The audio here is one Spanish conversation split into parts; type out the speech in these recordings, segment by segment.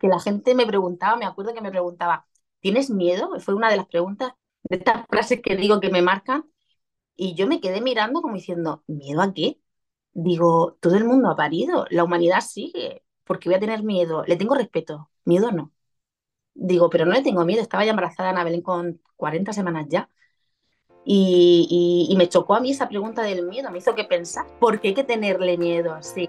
que la gente me preguntaba, me acuerdo que me preguntaba, ¿tienes miedo? Fue una de las preguntas de estas frases que digo que me marcan. Y yo me quedé mirando como diciendo, ¿miedo a qué? Digo, todo el mundo ha parido, la humanidad sigue, porque voy a tener miedo? Le tengo respeto, miedo no. Digo, pero no le tengo miedo, estaba ya embarazada Ana Belén con 40 semanas ya. Y, y, me chocó a mí esa pregunta del miedo, me hizo que pensar, ¿por qué hay que tenerle miedo? Sí.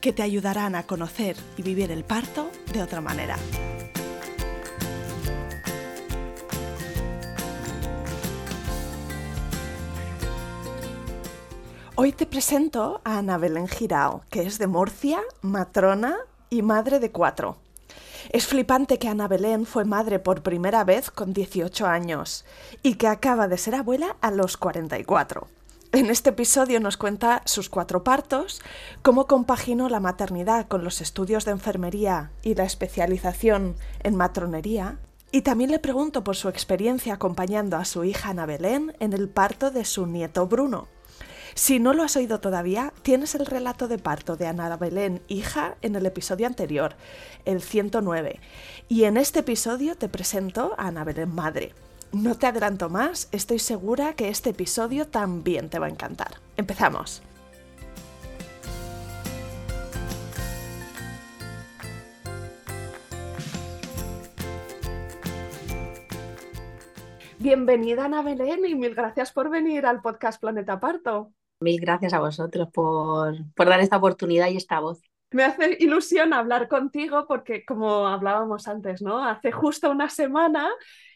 que te ayudarán a conocer y vivir el parto de otra manera. Hoy te presento a Ana Belén Girao, que es de Murcia, matrona y madre de cuatro. Es flipante que Ana Belén fue madre por primera vez con 18 años y que acaba de ser abuela a los 44. En este episodio nos cuenta sus cuatro partos, cómo compaginó la maternidad con los estudios de enfermería y la especialización en matronería, y también le pregunto por su experiencia acompañando a su hija Ana Belén en el parto de su nieto Bruno. Si no lo has oído todavía, tienes el relato de parto de Ana Belén, hija, en el episodio anterior, el 109. Y en este episodio te presento a Ana Belén, madre. No te adelanto más, estoy segura que este episodio también te va a encantar. Empezamos. Bienvenida Ana Belén y mil gracias por venir al podcast Planeta Parto. Mil gracias a vosotros por, por dar esta oportunidad y esta voz. Me hace ilusión hablar contigo porque, como hablábamos antes, ¿no? Hace justo una semana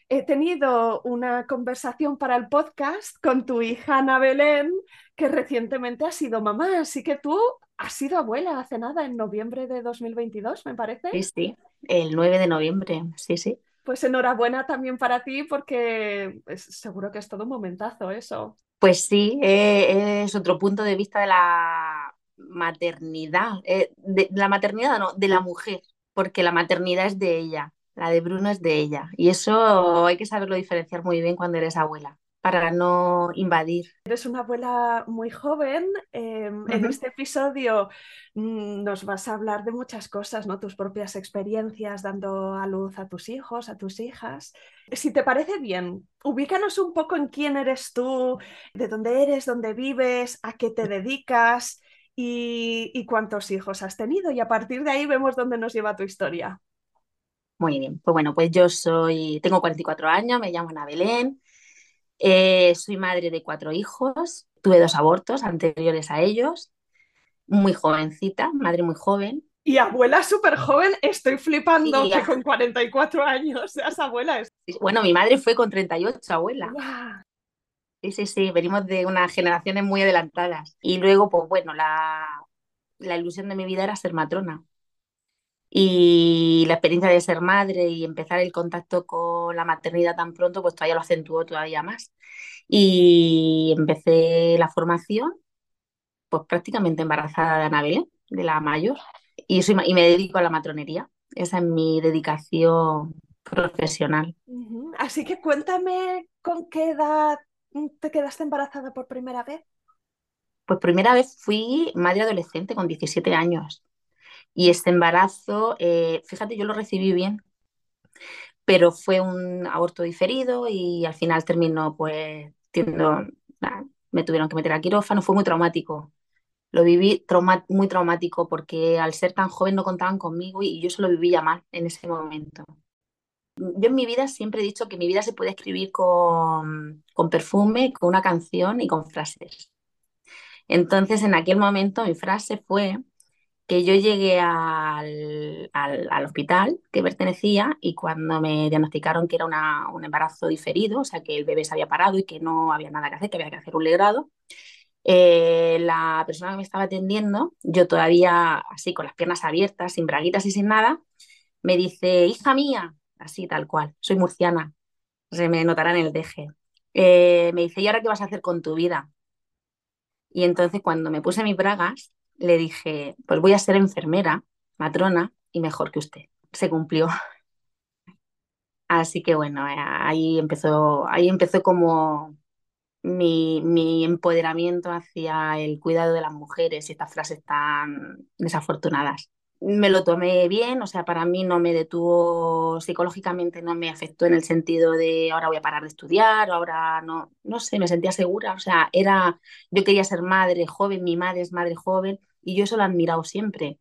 he tenido una conversación para el podcast con tu hija Ana Belén, que recientemente ha sido mamá, así que tú has sido abuela hace nada, en noviembre de 2022, me parece. Sí, sí, el 9 de noviembre, sí, sí. Pues enhorabuena también para ti porque seguro que es todo un momentazo eso. Pues sí, eh, es otro punto de vista de la maternidad, eh, de la maternidad no, de la mujer, porque la maternidad es de ella la de Bruno es de ella. Y eso hay que saberlo diferenciar muy bien cuando eres abuela para no invadir. Eres una abuela muy joven. Em, en este episodio mm, nos vas a hablar de muchas cosas, ¿no? Tus propias experiencias dando a luz a tus hijos, a tus hijas. Si te parece bien, ubícanos un poco en quién eres tú, de dónde eres, dónde vives, a qué te dedicas y, y cuántos hijos has tenido. Y a partir de ahí vemos dónde nos lleva tu historia. Muy bien, pues bueno, pues yo soy, tengo 44 años, me llamo Ana Belén, eh, soy madre de cuatro hijos, tuve dos abortos anteriores a ellos, muy jovencita, madre muy joven. Y abuela súper joven, estoy flipando que con 44 años seas abuela. Bueno, mi madre fue con 38, abuela. Sí, sí, sí, venimos de unas generaciones muy adelantadas. Y luego, pues bueno, la, la ilusión de mi vida era ser matrona y la experiencia de ser madre y empezar el contacto con la maternidad tan pronto, pues todavía lo acentuó todavía más. Y empecé la formación, pues prácticamente embarazada de Anabel, de la mayor, y, soy, y me dedico a la matronería. Esa es mi dedicación profesional. Así que cuéntame con qué edad te quedaste embarazada por primera vez. Pues primera vez fui madre adolescente con 17 años. Y este embarazo, eh, fíjate, yo lo recibí bien, pero fue un aborto diferido y al final terminó pues me tuvieron que meter a quirófano, fue muy traumático. Lo viví muy traumático porque al ser tan joven no contaban conmigo y yo se lo vivía mal en ese momento. Yo en mi vida siempre he dicho que mi vida se puede escribir con, con perfume, con una canción y con frases. Entonces, en aquel momento mi frase fue que yo llegué al, al, hospital que pertenecía y cuando me diagnosticaron que era una, un embarazo diferido, o sea, que el bebé se había parado y que no había nada que hacer, que había que hacer un legrado, eh, la persona que me estaba atendiendo, yo todavía así con las piernas abiertas, sin braguitas y sin nada, me dice, hija mía, así tal cual, soy murciana, se me notará en el deje. Eh, me dice, ¿y ahora qué vas a hacer con tu vida? Y entonces cuando me puse mis bragas, le dije, pues voy a ser enfermera, matrona y mejor que usted. Se cumplió. Así que bueno, eh, ahí empezó, ahí empezó como mi, mi, empoderamiento hacia el cuidado de las mujeres y estas frases tan desafortunadas. Me lo tomé bien, o sea, para mí no me detuvo psicológicamente, no me afectó en el sentido de ahora voy a parar de estudiar, ahora no, no sé, me sentía segura, o sea, era, yo quería ser madre joven, mi madre es madre joven y yo eso lo he admirado siempre.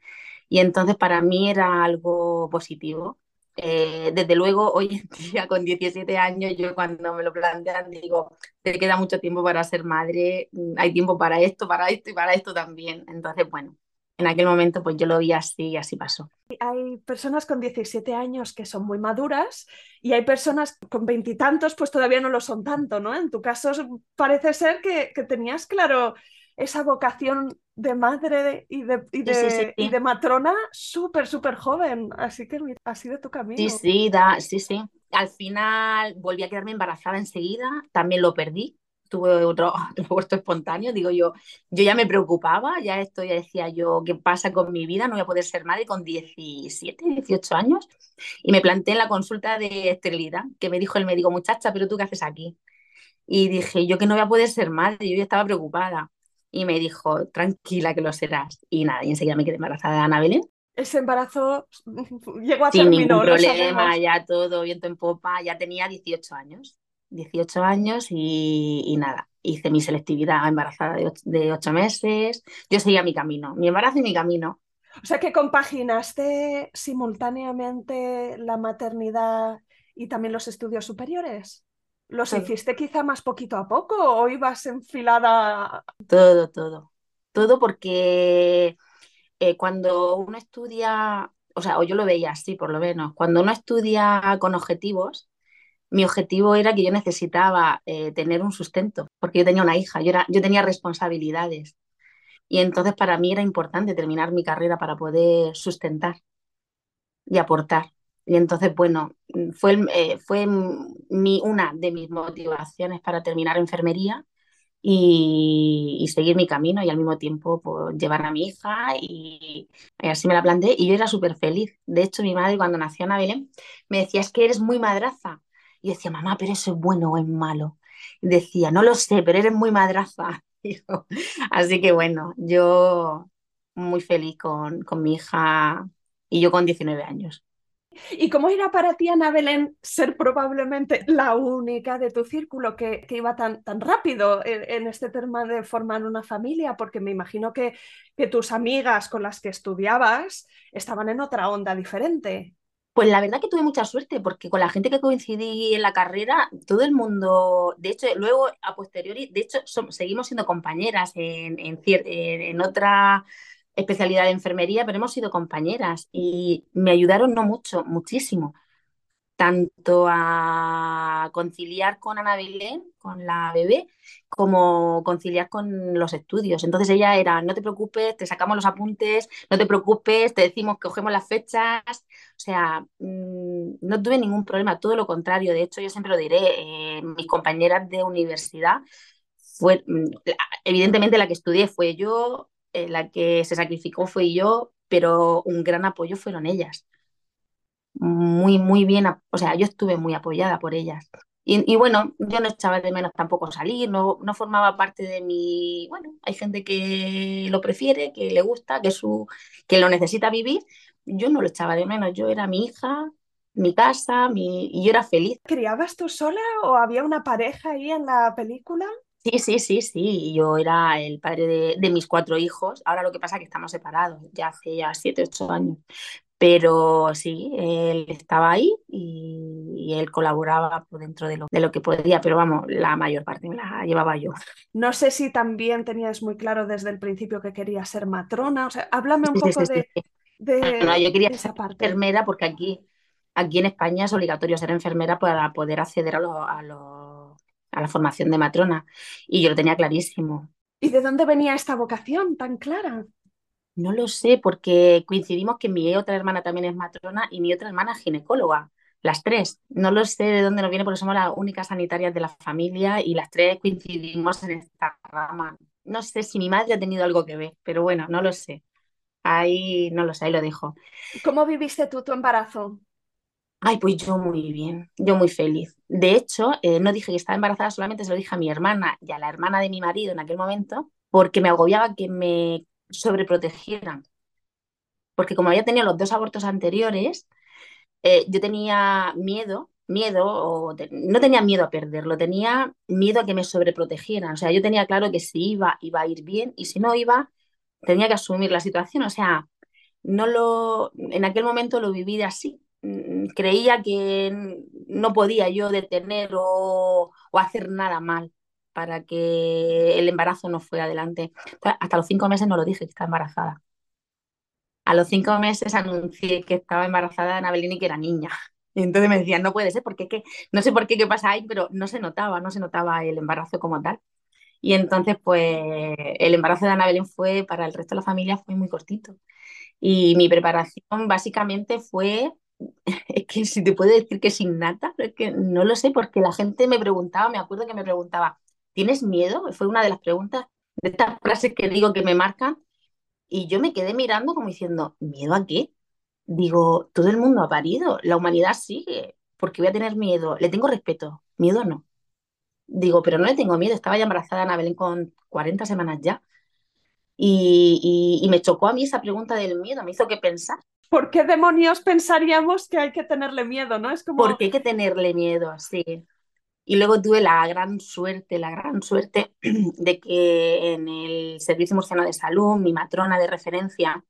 Y entonces para mí era algo positivo. Eh, desde luego, hoy en día, con 17 años, yo cuando me lo plantean, digo, te queda mucho tiempo para ser madre, hay tiempo para esto, para esto y para esto también. Entonces, bueno, en aquel momento pues yo lo vi así y así pasó. Hay personas con 17 años que son muy maduras y hay personas con veintitantos pues todavía no lo son tanto, ¿no? En tu caso parece ser que, que tenías claro esa vocación de madre y de, y de, Y de matrona súper, súper joven. Así que ha sido tu camino. Sí, sí, da, sí, sí. Al final volví a quedarme embarazada enseguida, también lo perdí. Tuve otro, otro espontáneo, digo yo, yo ya me preocupaba, ya esto ya decía yo, ¿qué pasa con mi vida? No voy a poder ser madre con 17, 18 años. Y me planteé en la consulta de esterilidad, que me dijo el médico, muchacha, pero tú qué haces aquí? Y dije, yo que no voy a poder ser madre, yo ya estaba preocupada y me dijo, tranquila que lo serás. Y nada, y enseguida me quedé embarazada de Ana Belén. Ese embarazo llegó a Sin ningún problema, ya todo viento en popa, ya tenía 18 años. 18 años y, nada, hice mi selectividad embarazada de 8, de 8 meses. Yo seguía mi camino, mi embarazo y mi camino. O sea que compaginaste simultáneamente la maternidad y también los estudios superiores. ¿Los hiciste quizá más poquito a poco o ibas enfilada? Todo, todo. Todo porque eh, cuando uno estudia, o sea, o yo lo veía así por lo menos, cuando uno estudia con objetivos, mi objetivo era que yo necesitaba eh, tener un sustento, porque yo tenía una hija, yo, era, yo tenía responsabilidades. Y entonces para mí era importante terminar mi carrera para poder sustentar y aportar. Y entonces, bueno, fue, eh, fue mi, una de mis motivaciones para terminar enfermería y, seguir mi camino y al mismo tiempo pues, llevar a mi hija y, así me la planteé y yo era súper feliz. De hecho, mi madre cuando nació Ana Belén me decía, es que eres muy madraza. Y decía, mamá, pero eso es bueno o es malo. Decía, no lo sé, pero eres muy madraza. Así que bueno, yo muy feliz con, con mi hija y yo con 19 años. ¿Y cómo era para ti, Ana Belén, ser probablemente la única de tu círculo que, iba tan, tan rápido en, este tema de formar una familia? Porque me imagino que, que tus amigas con las que estudiabas estaban en otra onda diferente. Pues la verdad que tuve mucha suerte porque con la gente que coincidí en la carrera, todo el mundo, de hecho, luego a posteriori, de hecho, seguimos siendo compañeras en, en, en otra especialidad de enfermería, pero hemos sido compañeras y me ayudaron no mucho, muchísimo, tanto a conciliar con Ana Belén, con la bebé, como conciliar con los estudios. Entonces ella era, no te preocupes, te sacamos los apuntes, no te preocupes, te decimos que cogemos las fechas, o sea, mm, no tuve ningún problema, todo lo contrario, de hecho yo siempre lo diré, eh, mis compañeras de universidad, fue, mm, evidentemente la que estudié fue yo, eh, la que se sacrificó fui yo, pero un gran apoyo fueron ellas. Muy, muy bien, o sea, yo estuve muy apoyada por ellas. Y, bueno, yo no echaba de menos tampoco salir, no, no formaba parte de mi... Bueno, hay gente que lo prefiere, que le gusta, que, su, que lo necesita vivir. Yo no lo echaba de menos, yo era mi hija, mi casa, mi, y yo era feliz. ¿Criabas tú sola o había una pareja ahí en la película? Sí, sí, sí, sí. Yo era el padre de, mis cuatro hijos. Ahora lo que pasa es que estamos separados, ya hace ya siete, ocho años. Pero sí, él estaba ahí y, y él colaboraba dentro de lo, de lo que podía, pero vamos, la mayor parte me la llevaba yo. No sé si también tenías muy claro desde el principio que querías ser matrona, o sea, háblame un poco de, no, yo quería ser enfermera porque aquí, aquí en España es obligatorio ser enfermera para poder acceder a, a, a la formación de matrona y yo lo tenía clarísimo. ¿Y de dónde venía esta vocación tan clara? No lo sé, porque coincidimos que mi otra hermana también es matrona y mi otra hermana es ginecóloga, las tres. No lo sé de dónde nos viene porque somos las únicas sanitarias de la familia y las tres coincidimos en esta rama. No sé si mi madre ha tenido algo que ver, pero bueno, no lo sé. Ahí no lo sé, ahí lo dejo. ¿Cómo viviste tú tu embarazo? Ay, pues yo muy bien, yo muy feliz. De hecho, eh, no dije que estaba embarazada, solamente se lo dije a mi hermana y a la hermana de mi marido en aquel momento, porque me agobiaba que me sobreprotegieran. Porque como había tenido los dos abortos anteriores, eh, yo tenía miedo, miedo, o no tenía miedo a perderlo, tenía miedo a que me sobreprotegieran. O sea, yo tenía claro que si iba, iba a ir bien y si no iba, tenía que asumir la situación. O sea, no lo, en aquel momento lo viví así. Mm, creía que no podía yo detener o, o hacer nada mal para que el embarazo no fuera adelante. hasta los cinco meses no lo dije que estaba embarazada. A los cinco meses anuncié que estaba embarazada de Anabelini y que era niña. Y entonces me decían, no puede ser, porque qué? no sé por qué, qué pasa ahí, pero no se notaba, no se notaba el embarazo como tal. Y entonces, pues, el embarazo de Ana Belén fue, para el resto de la familia, fue muy cortito. Y mi preparación básicamente fue, es que si te puedo decir que sin nata, es que no lo sé, porque la gente me preguntaba, me acuerdo que me preguntaba, ¿tienes miedo? Fue una de las preguntas, de estas frases que digo que me marcan, y yo me quedé mirando como diciendo, ¿miedo a qué? Digo, todo el mundo ha parido, la humanidad sigue, porque voy a tener miedo, le tengo respeto, miedo no. Digo, pero no le tengo miedo, estaba ya embarazada Ana Belén con 40 semanas ya. Y, y, me chocó a mí esa pregunta del miedo, me hizo que pensar. ¿Por qué demonios pensaríamos que hay que tenerle miedo, no? Es como... ¿Por qué hay que tenerle miedo? Sí. Y luego tuve la gran suerte, la gran suerte de que en el Servicio Murciano de Salud, mi matrona de referencia,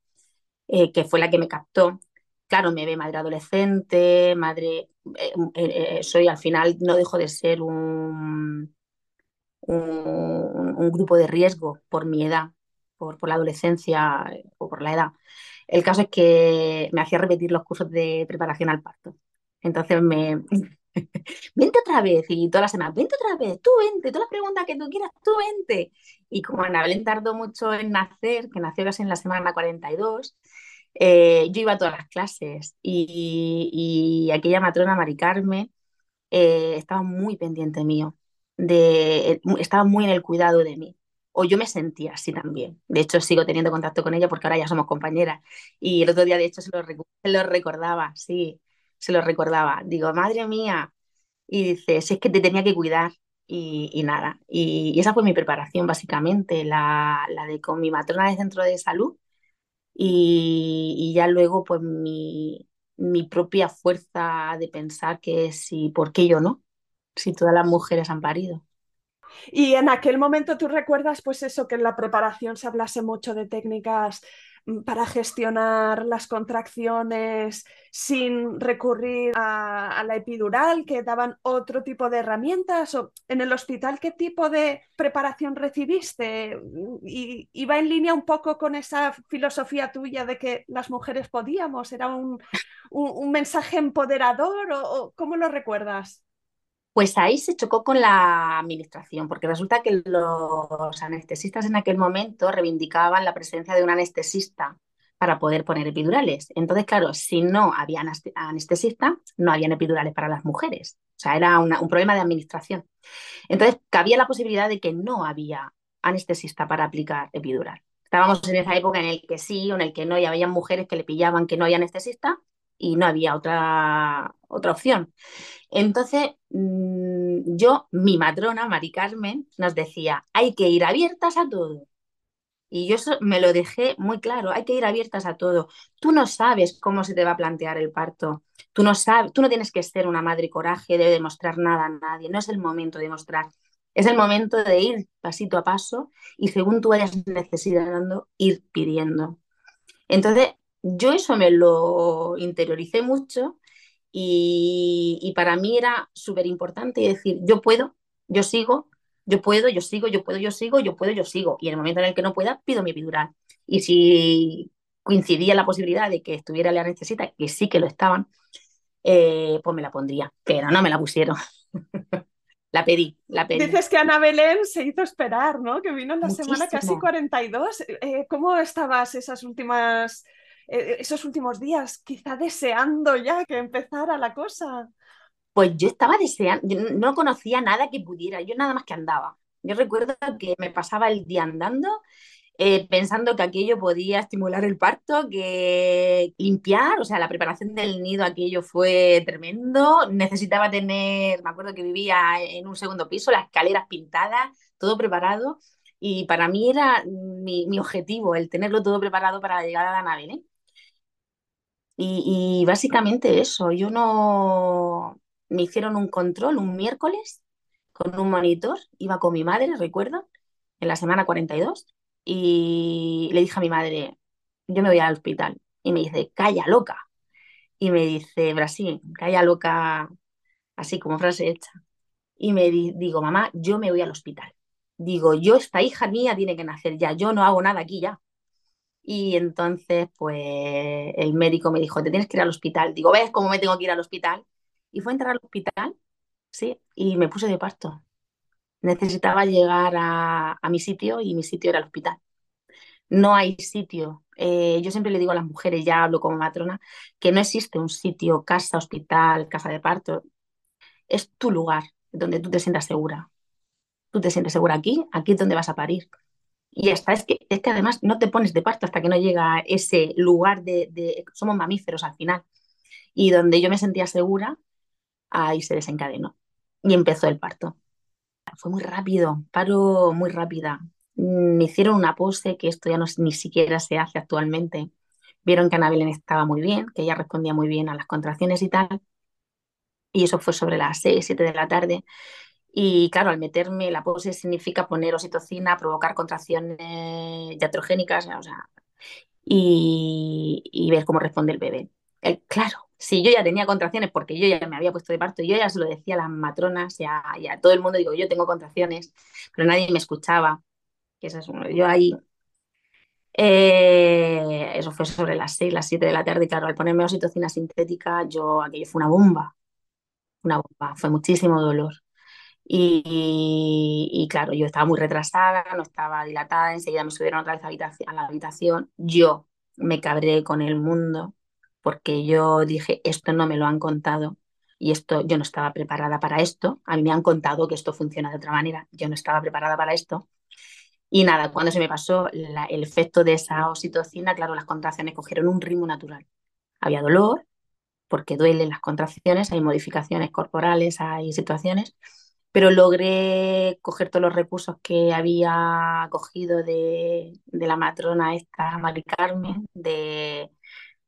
eh, que fue la que me captó, claro, me ve madre adolescente, madre, eh, eh, soy al final, no dejo de ser un, un, grupo de riesgo por mi edad, por, por la adolescencia o por la edad. El caso es que me hacía repetir los cursos de preparación al parto. Entonces me, vente otra vez, y todas las semanas, vente otra vez, tú vente, todas las preguntas que tú quieras, tú vente. Y como Ana Belén tardó mucho en nacer, que nació casi en la semana 42, eh, yo iba a todas las clases y, aquella matrona Mari Carmen eh, estaba muy pendiente mío, de, estaba muy en el cuidado de mí. O yo me sentía así también. De hecho, sigo teniendo contacto con ella porque ahora ya somos compañeras. Y el otro día, de hecho, se lo, se lo recordaba, sí se lo recordaba. Digo, madre mía. Y dice, si es que te tenía que cuidar. Y, nada. Y, esa fue mi preparación, básicamente, la, de con mi matrona de centro de salud. Y, ya luego, pues mi, mi propia fuerza de pensar que si, ¿por qué yo no? Si todas las mujeres han parido. Y en aquel momento tú recuerdas pues eso, que en la preparación se hablase mucho de técnicas para gestionar las contracciones sin recurrir a, la epidural, que daban otro tipo de herramientas? ¿O en el hospital qué tipo de preparación recibiste? ¿Y, ¿Iba en línea un poco con esa filosofía tuya de que las mujeres podíamos? ¿Era un, mensaje empoderador cómo lo recuerdas? Pues ahí se chocó con la administración, porque resulta que los anestesistas en aquel momento reivindicaban la presencia de un anestesista para poder poner epidurales. Entonces, claro, si no había anestesista, no habían epidurales para las mujeres. O sea, era un problema de administración. Entonces, cabía la posibilidad de que no había anestesista para aplicar epidural. Estábamos en esa época en el que sí o en el que no, y había mujeres que le pillaban que no había anestesista y no había otra, otra opción. Entonces, mm, yo, mi matrona, Mari Carmen, nos decía, hay que ir abiertas a todo. Y yo me lo dejé muy claro, hay que ir abiertas a todo. Tú no sabes cómo se te va a plantear el parto. Tú no sabes, tú no tienes que ser una madre coraje de demostrar nada a nadie. No es el momento de demostrar. Es el momento de ir pasito a paso y según tú vayas necesitando, ir pidiendo. Entonces, yo eso me lo interioricé mucho Y, y para mí era súper importante decir, yo puedo, yo sigo, yo puedo, yo sigo, yo puedo, yo sigo, yo puedo, yo sigo. Y en el momento en el que no pueda, pido mi epidural. Y si coincidía la posibilidad de que estuviera la necesita, que sí que lo estaban, eh, pues me la pondría. Pero no me la pusieron. la pedí, la pedí. Dices que Ana Belén se hizo esperar, ¿no? Que vino en la semana casi 42. Eh, ¿Cómo estabas esas últimas, esos últimos días? Quizá deseando ya que empezara la cosa. Pues yo estaba deseando, yo no conocía nada que pudiera, yo nada más que andaba. Yo recuerdo que me pasaba el día andando, eh, pensando que aquello podía estimular el parto, que limpiar, o sea, la preparación del nido, aquello fue tremendo. Necesitaba tener, me acuerdo que vivía en un segundo piso, las escaleras pintadas, todo preparado. Y para mí era mi, mi objetivo, el tenerlo todo preparado para la llegada de la nave. ¿eh? Y, básicamente eso, yo no, me hicieron un control un miércoles con un monitor, iba con mi madre, recuerdo, en la semana 42, y le dije a mi madre, yo me voy al hospital. Y me dice, calla loca. Y me dice, Brasil, calla loca, así como frase hecha. Y me digo, mamá, yo me voy al hospital. Digo, yo, esta hija mía tiene que nacer ya, yo no hago nada aquí ya. Y entonces, pues, el médico me dijo, te tienes que ir al hospital. Digo, ¿ves cómo me tengo que ir al hospital? Y fue a entrar al hospital, sí, y me puse de parto. Necesitaba llegar a, mi sitio y mi sitio era el hospital. No hay sitio. Eh, yo siempre le digo a las mujeres, ya hablo como matrona, que no existe un sitio, casa, hospital, casa de parto. Es tu lugar donde tú te sientas segura. Tú te sientes segura aquí, aquí es donde vas a parir. Y hasta es que, es que además no te pones de parto hasta que no llega ese lugar de, Somos mamíferos al final. Y donde yo me sentía segura, ahí se desencadenó y empezó el parto. Fue muy rápido, paro muy rápida. Me hicieron una pose, que esto ya no, ni siquiera se hace actualmente. Vieron que Ana estaba muy bien, que ella respondía muy bien a las contracciones y tal. Y eso fue sobre las 6, 7 de la tarde. Y claro, al meterme la pose significa poner oxitocina, provocar contracciones iatrogénicas, o sea, y, y ver cómo responde el bebé. El, claro, si yo ya tenía contracciones porque yo ya me había puesto de parto, yo ya se lo decía a las matronas y a, y todo el mundo, digo, yo tengo contracciones, pero nadie me escuchaba. Que eso es, yo ahí, eh, eso fue sobre las 6, las 7 de la tarde, y claro, al ponerme oxitocina sintética, yo, aquello fue una bomba, una bomba, fue muchísimo dolor. Y, y, claro, yo estaba muy retrasada, no estaba dilatada, enseguida me subieron otra vez a la habitación, yo me cabré con el mundo, porque yo dije, esto no me lo han contado y esto yo no estaba preparada para esto. A mí me han contado que esto funciona de otra manera, yo no estaba preparada para esto. Y nada, cuando se me pasó la, el efecto de esa oxitocina, claro, las contracciones cogieron un ritmo natural. Había dolor, porque duelen las contracciones, hay modificaciones corporales, hay situaciones, pero logré coger todos los recursos que había cogido de, la matrona esta, Mari Carmen, de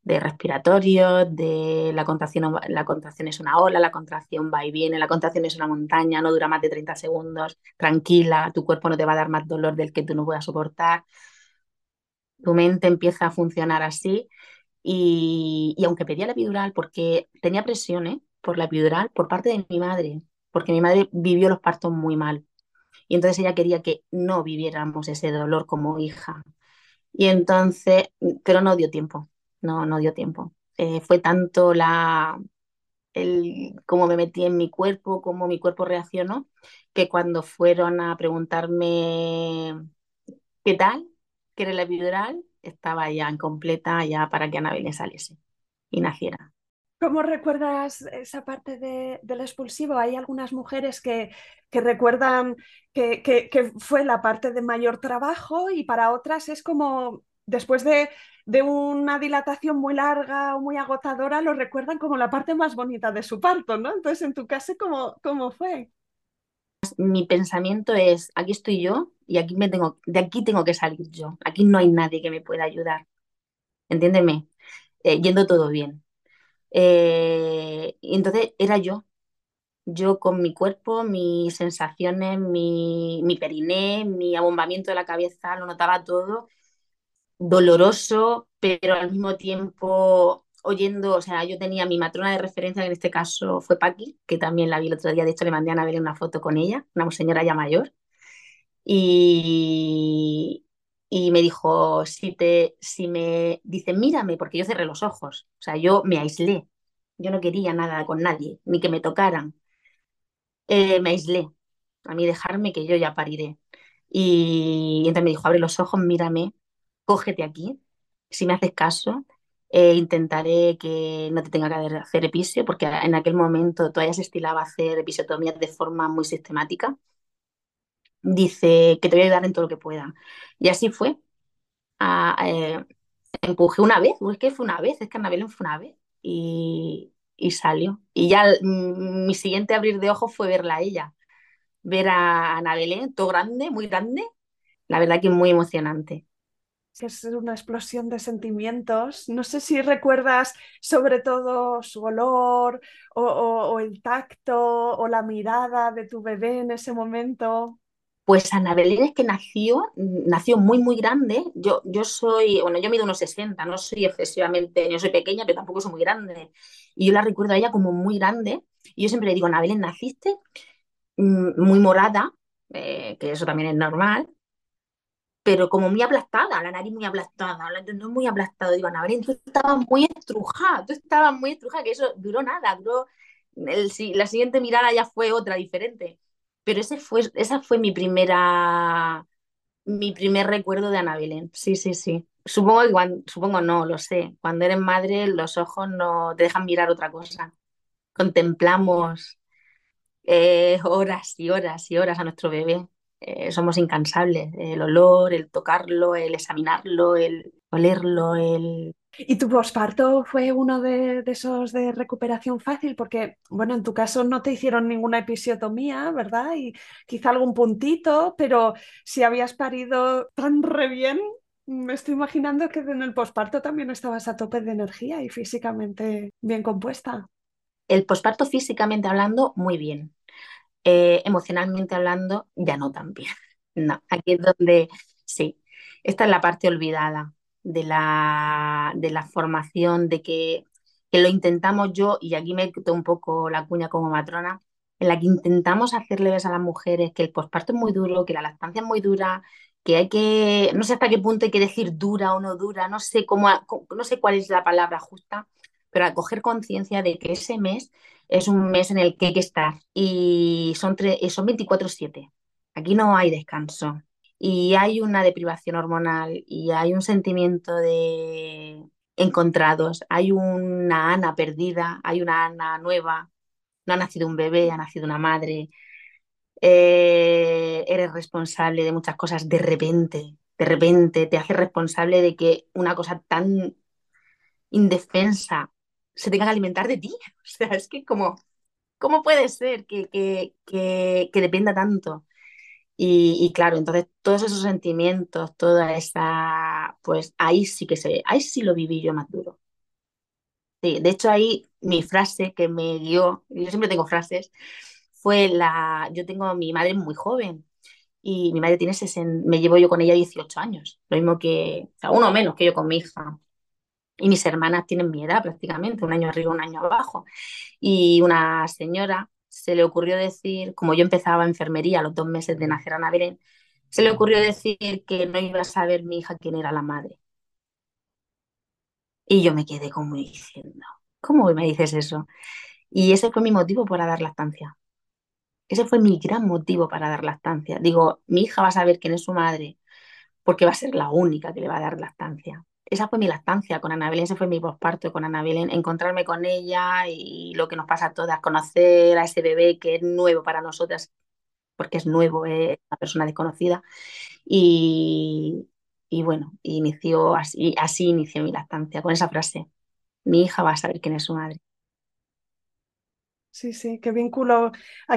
de respiratorio, de la contracción, la contracción es una ola, la contracción va y viene, la contracción es una montaña, no dura más de 30 segundos, tranquila, tu cuerpo no te va a dar más dolor del que tú no puedas soportar. Tu mente empieza a funcionar así y, y aunque pedía la epidural, porque tenía presiones por la epidural por parte de mi madre, porque mi madre vivió los partos muy mal. Y entonces ella quería que no viviéramos ese dolor como hija. Y entonces, pero no dio tiempo no, no dio tiempo. Eh, fue tanto la, el, cómo me metí en mi cuerpo, cómo mi cuerpo reaccionó, que cuando fueron a preguntarme qué tal, qué era la epidural, estaba ya incompleta ya para que Anabel saliese y naciera. ¿Cómo recuerdas esa parte de, del expulsivo? Hay algunas mujeres que, recuerdan que, fue la parte de mayor trabajo y para otras es como después de, de, una dilatación muy larga o muy agotadora, lo recuerdan como la parte más bonita de su parto, ¿no? Entonces, en tu caso, ¿cómo, cómo fue? Mi pensamiento es, aquí estoy yo y aquí me tengo, de aquí tengo que salir yo. Aquí no hay nadie que me pueda ayudar. Entiéndeme, eh, yendo todo bien. Eh, y entonces era yo, yo con mi cuerpo, mis sensaciones, mi, mi periné, mi abombamiento de la cabeza, lo notaba todo. Doloroso, pero al mismo tiempo oyendo, o sea, yo tenía mi matrona de referencia, que en este caso fue Paqui, que también la vi el otro día, de hecho le mandé a ver una foto con ella, una señora ya mayor, y, y me dijo, si, te, si me dice, mírame, porque yo cerré los ojos, o sea, yo me aislé, yo no quería nada con nadie, ni que me tocaran, eh, me aislé, a mí dejarme que yo ya pariré. Y, entonces me dijo, abre los ojos, mírame, cógete aquí, si me haces caso, eh, intentaré que no te tenga que hacer episio, porque en aquel momento todavía se estilaba hacer episiotomías de forma muy sistemática. Dice que te voy a ayudar en todo lo que pueda. Y así fue. Eh, empujé una vez, es que fue una vez, es que Anabel fue una vez. Y, y salió. Y ya mi siguiente abrir de ojos fue verla a ella. Ver a Ana Belén, todo grande, muy grande. La verdad que muy emocionante. Es una explosión de sentimientos. No sé si recuerdas sobre todo su olor o el tacto o la mirada de tu bebé en ese momento. Pues Ana Belén es que nació, nació muy, muy grande. Yo, yo soy, bueno, yo mido unos 60, no soy excesivamente, yo soy pequeña, pero tampoco soy muy grande. Y yo la recuerdo a ella como muy grande. Y yo siempre le digo, Ana Belén, naciste mm, muy morada, eh, que eso también es normal, pero como muy aplastada, la nariz muy aplastada, no muy aplastado. Digo, Ana Belén, tú estabas muy estrujada, tú estabas muy estrujada, que eso duró nada, duró, el, la siguiente mirada ya fue otra, diferente. Pero ese fue, esa fue mi primera, mi primer recuerdo de Ana Belén. Sí, sí, sí. Supongo que cuando, supongo no, lo sé. Cuando eres madre, los ojos no te dejan mirar otra cosa. Contemplamos eh, horas y horas y horas a nuestro bebé. Eh, somos incansables. El olor, el tocarlo, el examinarlo, el olerlo, el ¿Y tu posparto fue uno de, esos de recuperación fácil? Porque, bueno, en tu caso no te hicieron ninguna episiotomía, ¿verdad? Y quizá algún puntito, pero si habías parido tan re bien, me estoy imaginando que en el posparto también estabas a tope de energía y físicamente bien compuesta. El posparto físicamente hablando, muy bien. Eh, emocionalmente hablando, ya no tan bien. No, aquí es donde, sí, esta es la parte olvidada de la, de la formación, de que, que lo intentamos yo, y aquí me quito un poco la cuña como matrona, en la que intentamos hacerle a las mujeres que el posparto es muy duro, que la lactancia es muy dura, que hay que, no sé hasta qué punto hay que decir dura o no dura, no sé cómo, no sé cuál es la palabra justa, pero a coger conciencia de que ese mes es un mes en el que hay que estar y son, son 24/7. Aquí no hay descanso y hay una deprivación hormonal y hay un sentimiento de encontrados, hay una Ana perdida, hay una Ana nueva, no ha nacido un bebé, ha nacido una madre, eh, eres responsable de muchas cosas de repente, de repente te hace responsable de que una cosa tan indefensa se tenga que alimentar de ti. O sea, es que como, ¿cómo puede ser que, que, que dependa tanto? Y, claro, entonces todos esos sentimientos, toda esa, pues ahí sí que se ve, ahí sí lo viví yo más duro. Sí, de hecho ahí mi frase que me guió, yo siempre tengo frases, fue la, yo tengo mi madre muy joven y mi madre tiene 60, me llevo yo con ella 18 años, lo mismo que, o sea, uno menos que yo con mi hija. Y mis hermanas tienen mi edad prácticamente, un año arriba, un año abajo. Y una señora se le ocurrió decir, como yo empezaba enfermería a los dos meses de nacer a Ana Belén, se le ocurrió decir que no iba a saber mi hija quién era la madre. Y yo me quedé como diciendo, ¿cómo me dices eso? Y ese fue mi motivo para dar lactancia. Ese fue mi gran motivo para dar lactancia. Digo, mi hija va a saber quién es su madre porque va a ser la única que le va a dar lactancia esa fue mi lactancia con Ana Belén, ese fue mi posparto con Ana Belén, encontrarme con ella y lo que nos pasa a todas, conocer a ese bebé que es nuevo para nosotras, porque es nuevo, es una persona desconocida. Y, y bueno, inició así, así inició mi lactancia, con esa frase. Mi hija va a saber quién es su madre. Sí, sí, qué vínculo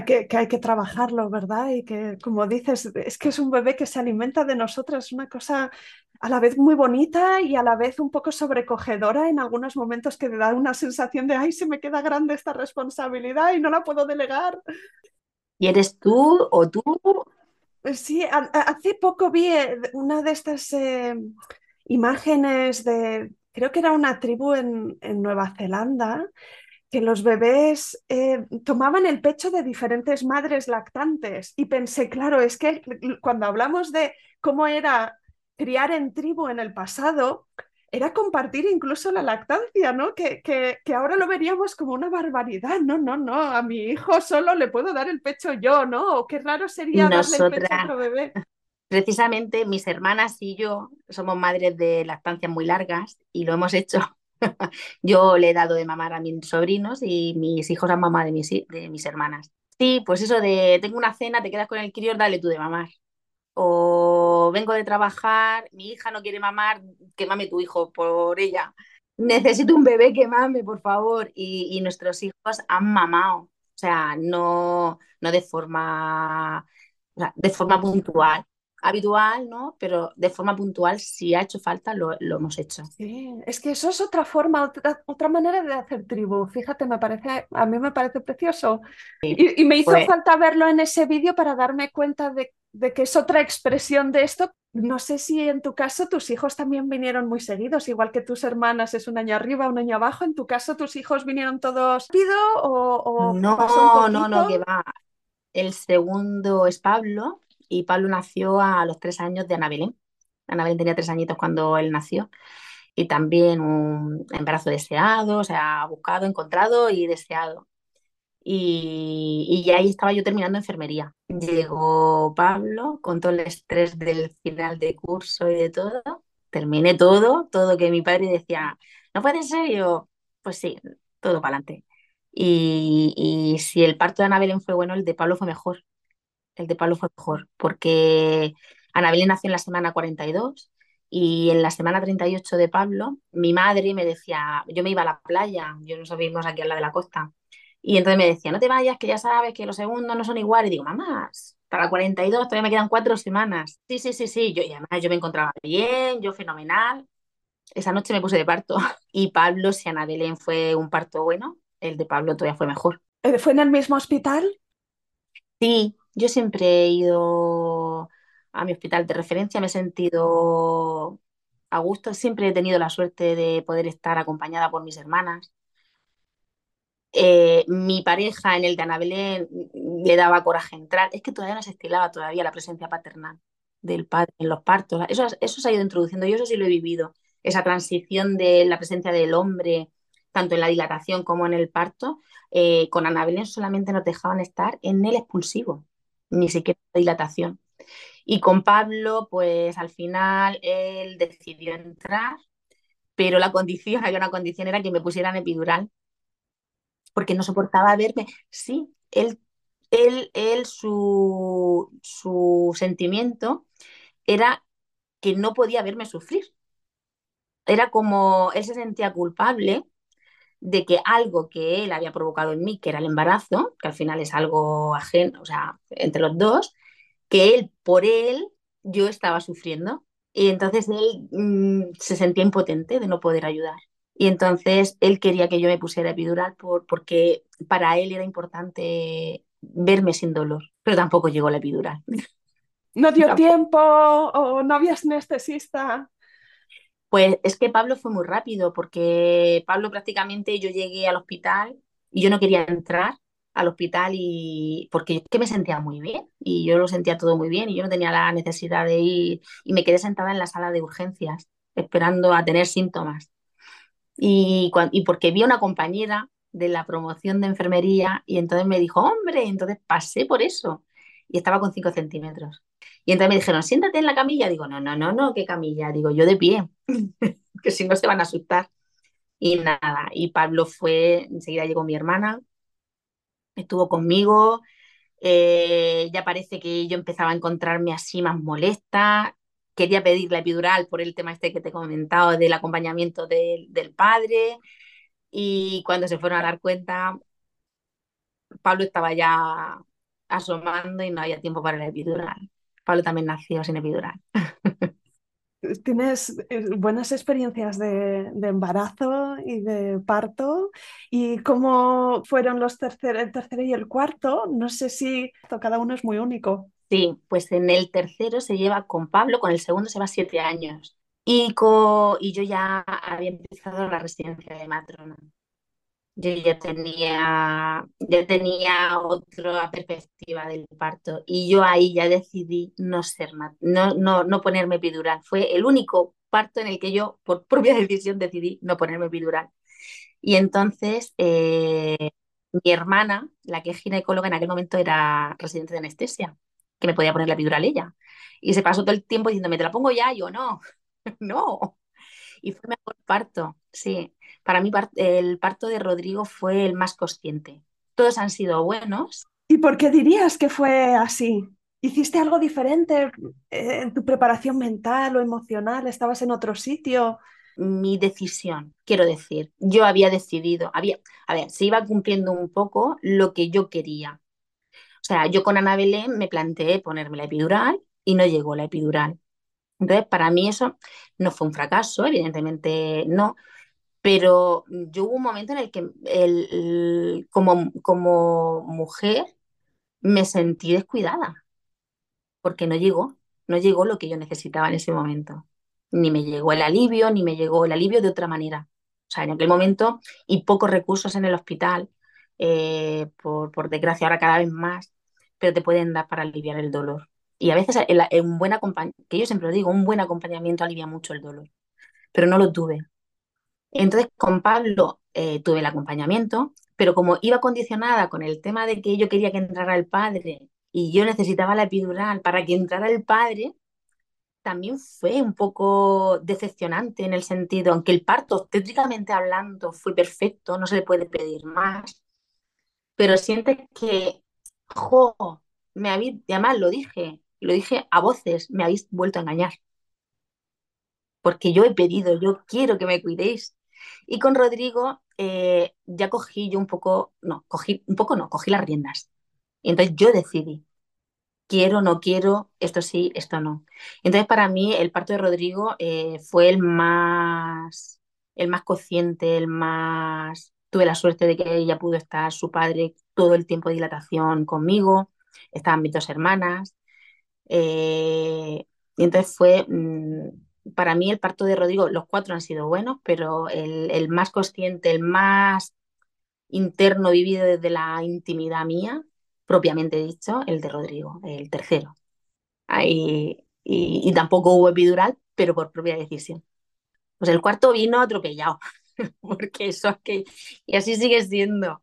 que, que, hay que trabajarlo, ¿verdad? Y que, como dices, es que es un bebé que se alimenta de nosotras, una cosa a la vez muy bonita y a la vez un poco sobrecogedora en algunos momentos que te da una sensación de, ay, se me queda grande esta responsabilidad y no la puedo delegar. ¿Y eres tú o tú? Sí, hace poco vi eh, una de estas eh, imágenes de creo que era una tribu en, en Nueva Zelanda, que los bebés eh, tomaban el pecho de diferentes madres lactantes. Y pensé, claro, es que cuando hablamos de cómo era criar en tribu en el pasado, era compartir incluso la lactancia, ¿no? Que, que, que, ahora lo veríamos como una barbaridad. No, no, no, a mi hijo solo le puedo dar el pecho yo, ¿no? O qué raro sería darle el pecho a otro bebé. Precisamente mis hermanas y yo somos madres de lactancias muy largas y lo hemos hecho. yo le he dado de mamar a mis sobrinos y mis hijos a mamá de mis, de mis hermanas. Sí, pues eso de tengo una cena, te quedas con el crío, dale tú de mamar o vengo de trabajar, mi hija no quiere mamar, que mame tu hijo por ella. Necesito un bebé que mame, por favor. Y, nuestros hijos han mamado, o sea, no, no de forma, de forma puntual habitual, ¿no? Pero de forma puntual, si ha hecho falta, lo, hemos hecho. Sí, es que eso es otra forma, otra, otra, manera de hacer tribu. Fíjate, me parece, a mí me parece precioso. y, me hizo pues falta verlo en ese vídeo para darme cuenta de, de, que es otra expresión de esto. No sé si en tu caso tus hijos también vinieron muy seguidos, igual que tus hermanas es un año arriba, un año abajo. ¿En tu caso tus hijos vinieron todos rápido o, o no, no, no, que va. El segundo es Pablo, y Pablo nació a los tres años de Ana Belén. Ana Belén tenía tres añitos cuando él nació y también un embarazo deseado, o sea, buscado, encontrado y deseado. Y, y ahí estaba yo terminando enfermería. Llegó Pablo con todo el estrés del final de curso y de todo. Terminé todo, todo que mi padre decía, no puede ser, yo, pues sí, todo para adelante. Y, y si el parto de Ana Belén fue bueno, el de Pablo fue mejor el de Pablo fue mejor, porque Ana Belén nació en la semana 42 y en la semana 38 de Pablo, mi madre me decía, yo me iba a la playa, yo nos vivimos aquí al lado de la costa, y entonces me decía, no te vayas, que ya sabes que los segundos no son iguales. Y digo, mamá, para la 42 todavía me quedan cuatro semanas. Sí, sí, sí, sí, yo, y además yo me encontraba bien, yo fenomenal. Esa noche me puse de parto. Y Pablo, si Ana Belén fue un parto bueno, el de Pablo todavía fue mejor. ¿Fue en el mismo hospital? Sí, yo siempre he ido a mi hospital de referencia, me he sentido a gusto, siempre he tenido la suerte de poder estar acompañada por mis hermanas. Eh, mi pareja en el de Ana Belén le daba coraje entrar, es que todavía no se estilaba todavía la presencia paternal del padre en los partos, eso, eso se ha ido introduciendo, yo eso sí lo he vivido, esa transición de la presencia del hombre, tanto en la dilatación como en el parto, eh, con Ana Belén solamente nos dejaban estar en el expulsivo ni siquiera dilatación. Y con Pablo, pues al final él decidió entrar, pero la condición, había una condición, era que me pusieran epidural, porque no soportaba verme. Sí, él, él, él su, su sentimiento era que no podía verme sufrir. Era como él se sentía culpable de que algo que él había provocado en mí, que era el embarazo, que al final es algo ajeno, o sea, entre los dos, que él, por él, yo estaba sufriendo. Y entonces él mm, se sentía impotente de no poder ayudar. Y entonces él quería que yo me pusiera epidural por, porque para él era importante verme sin dolor. Pero tampoco llegó la epidural. ¿No dio tiempo o no había anestesista? Pues es que Pablo fue muy rápido, porque Pablo prácticamente yo llegué al hospital y yo no quería entrar al hospital y porque que me sentía muy bien y yo lo sentía todo muy bien y yo no tenía la necesidad de ir y me quedé sentada en la sala de urgencias esperando a tener síntomas. Y, y porque vi a una compañera de la promoción de enfermería y entonces me dijo, hombre, entonces pasé por eso y estaba con 5 centímetros. Y entonces me dijeron, siéntate en la camilla. Digo, no, no, no, no, ¿qué camilla? Digo, yo de pie, que si no se van a asustar. Y nada, y Pablo fue, enseguida llegó mi hermana, estuvo conmigo, eh, ya parece que yo empezaba a encontrarme así más molesta, quería pedir la epidural por el tema este que te he comentado del acompañamiento del padre, y cuando se fueron a dar cuenta, Pablo estaba ya asomando y no había tiempo para la epidural. Pablo también nació sin epidural. Tienes eh, buenas experiencias de, embarazo y de parto. ¿Y cómo fueron los tercer, el tercero y el cuarto? No sé si cada uno es muy único. Sí, pues en el tercero se lleva con Pablo, con el segundo se va siete años. Y, y yo ya había empezado la residencia de matrona. Yo ya tenía, ya tenía otra perspectiva del parto y yo ahí ya decidí no ser no, no, no ponerme epidural. Fue el único parto en el que yo, por propia decisión, decidí no ponerme epidural. Y entonces eh, mi hermana, la que es ginecóloga en aquel momento, era residente de anestesia, que me podía poner la epidural ella. Y se pasó todo el tiempo diciéndome, ¿te la pongo ya? Y yo, no, no. Y fue mejor parto, sí. Para mí el parto de Rodrigo fue el más consciente. Todos han sido buenos. ¿Y por qué dirías que fue así? ¿Hiciste algo diferente eh, en tu preparación mental o emocional? ¿Estabas en otro sitio? Mi decisión, quiero decir, yo había decidido, había, a ver, se iba cumpliendo un poco lo que yo quería. O sea, yo con Ana Belén me planteé ponerme la epidural y no llegó la epidural. Entonces, para mí eso no fue un fracaso, evidentemente no, pero yo hubo un momento en el que el, como, como mujer me sentí descuidada, porque no llegó, no llegó lo que yo necesitaba en ese momento. Ni me llegó el alivio, ni me llegó el alivio de otra manera. O sea, en aquel momento, y pocos recursos en el hospital, eh, por, por desgracia ahora cada vez más, pero te pueden dar para aliviar el dolor. Y a veces un buen que yo siempre lo digo, un buen acompañamiento alivia mucho el dolor, pero no lo tuve. Entonces con Pablo eh, tuve el acompañamiento, pero como iba condicionada con el tema de que yo quería que entrara el padre y yo necesitaba la epidural para que entrara el padre, también fue un poco decepcionante en el sentido, aunque el parto, técnicamente hablando, fue perfecto, no se le puede pedir más, pero sientes que, jo, me habéis, además lo dije, lo dije a voces, me habéis vuelto a engañar. Porque yo he pedido, yo quiero que me cuidéis. Y con Rodrigo eh, ya cogí yo un poco, no, cogí un poco, no, cogí las riendas. Y entonces yo decidí, quiero, no quiero, esto sí, esto no. Entonces para mí el parto de Rodrigo eh, fue el más, el más consciente, el más... Tuve la suerte de que ella pudo estar, su padre, todo el tiempo de dilatación conmigo, estaban mis dos hermanas. Eh, y entonces fue, mm, para mí el parto de Rodrigo, los cuatro han sido buenos, pero el, más consciente, el más interno vivido desde la intimidad mía, propiamente dicho, el de Rodrigo, el tercero. y, y, tampoco hubo epidural, pero por propia decisión. Pues el cuarto vino atropellado, porque eso es que, y así sigue siendo.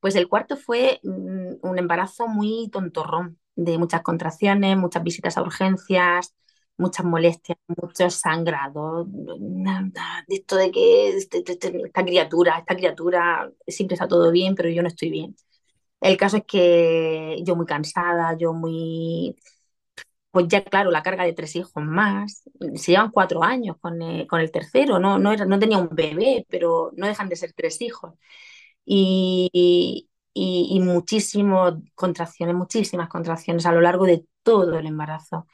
Pues el cuarto fue mm, un embarazo muy tontorrón, de muchas contracciones, muchas visitas a urgencias, muchas molestias, muchos sangrados, de esto de que este, este, este, esta criatura, esta criatura siempre está todo bien, pero yo no estoy bien. El caso es que yo muy cansada, yo muy... Pues ya claro, la carga de tres hijos más, se llevan cuatro años con el, con el tercero, no, no, era, no tenía un bebé, pero no dejan de ser tres hijos. Y, y, muchísimas contracciones, muchísimas contracciones a lo largo de todo el embarazo.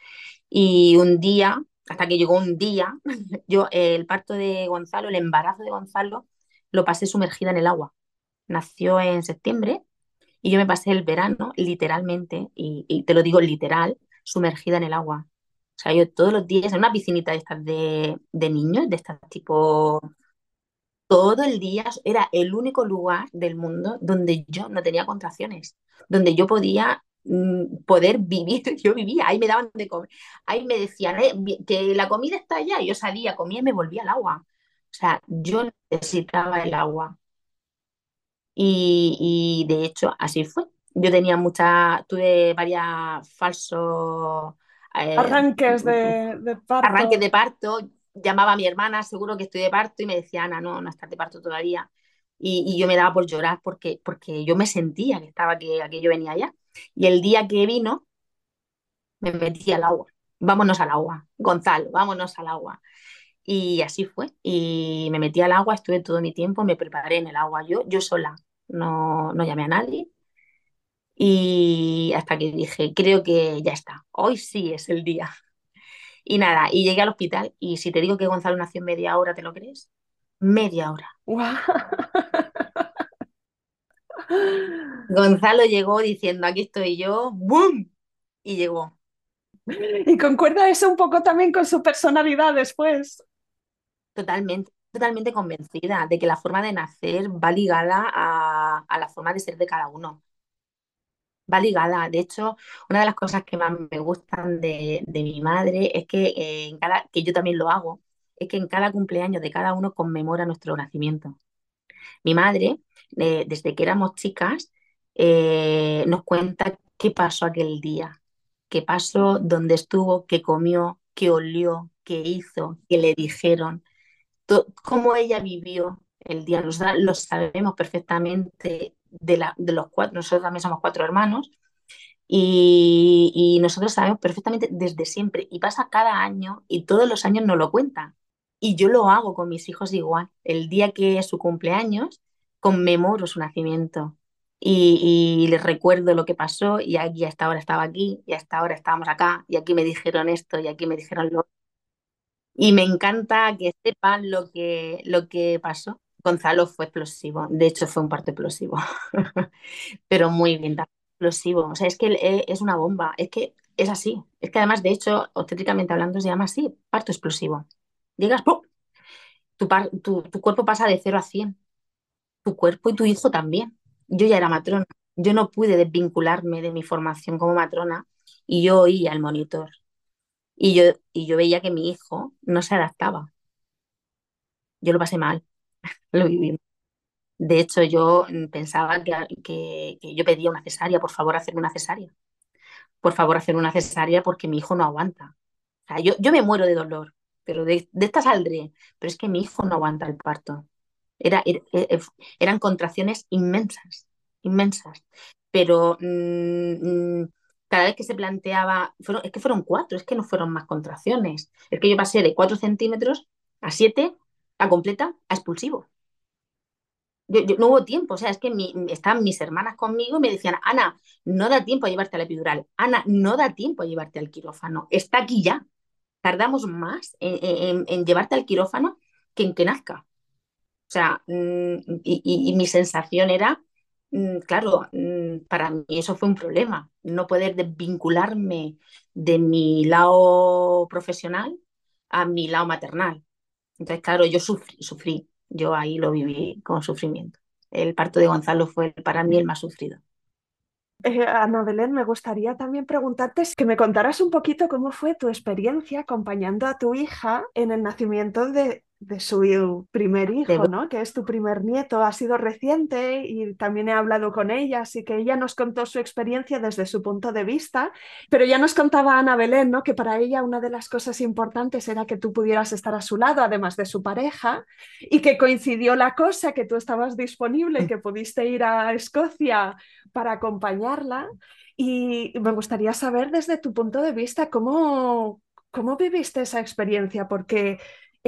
Y un día, hasta que llegó un día, yo el parto de Gonzalo, el embarazo de Gonzalo, lo pasé sumergida en el agua. Nació en septiembre y yo me pasé el verano literalmente, y, te lo digo literal, sumergida en el agua. O sea, yo todos los días en una piscinita de estas de, de niños, de estas tipo todo el día era el único lugar del mundo donde yo no tenía contracciones, donde yo podía poder vivir, yo vivía, ahí me daban de comer, ahí me decían eh, que la comida está allá, y yo salía, comía y me volvía al agua. O sea, yo necesitaba el agua. Y, de hecho, así fue. Yo tenía mucha, tuve varias falsos eh, arranques de, de, parto. Arranques de parto llamaba a mi hermana, seguro que estoy de parto, y me decía, Ana, no, no estás de parto todavía. Y, yo me daba por llorar porque, porque yo me sentía que estaba que aquello venía allá. Y el día que vino, me metí al agua. Vámonos al agua, Gonzalo, vámonos al agua. Y así fue. Y me metí al agua, estuve todo mi tiempo, me preparé en el agua yo, yo sola. No, no llamé a nadie. Y hasta que dije, creo que ya está, hoy sí es el día. Y nada, y llegué al hospital y si te digo que Gonzalo nació en media hora, ¿te lo crees? Media hora. Gonzalo llegó diciendo, aquí estoy yo, ¡boom! Y llegó. Y concuerda eso un poco también con su personalidad después. Totalmente, totalmente convencida de que la forma de nacer va ligada a, a la forma de ser de cada uno va ligada. De hecho, una de las cosas que más me gustan de, mi madre es que, eh, en cada, que yo también lo hago, es que en cada cumpleaños de cada uno conmemora nuestro nacimiento. Mi madre, eh, desde que éramos chicas, eh, nos cuenta qué pasó aquel día, qué pasó, dónde estuvo, qué comió, qué olió, qué hizo, qué le dijeron, cómo ella vivió el día. Nosotros lo sabemos perfectamente de, la, de los cuatro, nosotros también somos cuatro hermanos, y, nosotros sabemos perfectamente desde siempre, y pasa cada año, y todos los años nos lo cuentan. Y yo lo hago con mis hijos igual. El día que es su cumpleaños, conmemoro su nacimiento. Y, les recuerdo lo que pasó, y aquí hasta ahora estaba aquí, y hasta ahora estábamos acá, y aquí me dijeron esto, y aquí me dijeron lo y me encanta que sepan lo que, lo que pasó. Gonzalo fue explosivo, de hecho fue un parto explosivo, pero muy bien, explosivo. O sea, es que eh, es una bomba, es que es así. Es que además, de hecho, obstétricamente hablando, se llama así, parto explosivo. Llegas, ¡pum! Tu, tu, cuerpo pasa de 0 a 100. Tu cuerpo y tu hijo también. Yo ya era matrona. Yo no pude desvincularme de mi formación como matrona y yo oía al monitor. Y yo, y yo veía que mi hijo no se adaptaba. Yo lo pasé mal, lo viví. De hecho, yo pensaba que, yo pedía una cesárea, por favor, hacerme una cesárea. Por favor, hacer una cesárea porque mi hijo no aguanta. Yo, yo me muero de dolor, pero de, esta saldré. Pero es que mi hijo no aguanta el parto. Era, er, er, er, eran contracciones inmensas, inmensas. Pero mm, mm, cada vez que se planteaba, fueron, es que fueron cuatro, es que no fueron más contracciones. Es que yo pasé de cuatro centímetros a siete, a completa, a expulsivo. no hubo tiempo, o sea, es que estaban mis hermanas conmigo y me decían, Ana, no da tiempo a llevarte a la epidural, Ana, no da tiempo a llevarte al quirófano, está aquí ya. Tardamos más en, llevarte al quirófano que en que nazca. O sea, mm, y mi sensación era Mm, claro, mm, para mí eso fue un problema, no poder desvincularme de mi lado profesional a mi lado maternal. Entonces, claro, yo sufrí, sufrí, yo ahí lo viví con sufrimiento. El parto de Gonzalo fue para mí el más sufrido. Eh, Ana Belén, me gustaría también preguntarte que me contaras un poquito cómo fue tu experiencia acompañando a tu hija en el nacimiento de, de su primer hijo, ¿no? Que es tu primer nieto, ha sido reciente y también he hablado con ella, así que ella nos contó su experiencia desde su punto de vista, pero ya nos contaba Ana Belén, ¿no? Que para ella una de las cosas importantes era que tú pudieras estar a su lado, además de su pareja, y que coincidió la cosa, que tú estabas disponible y que pudiste ir a Escocia para acompañarla. Y me gustaría saber desde tu punto de vista cómo, cómo viviste esa experiencia, porque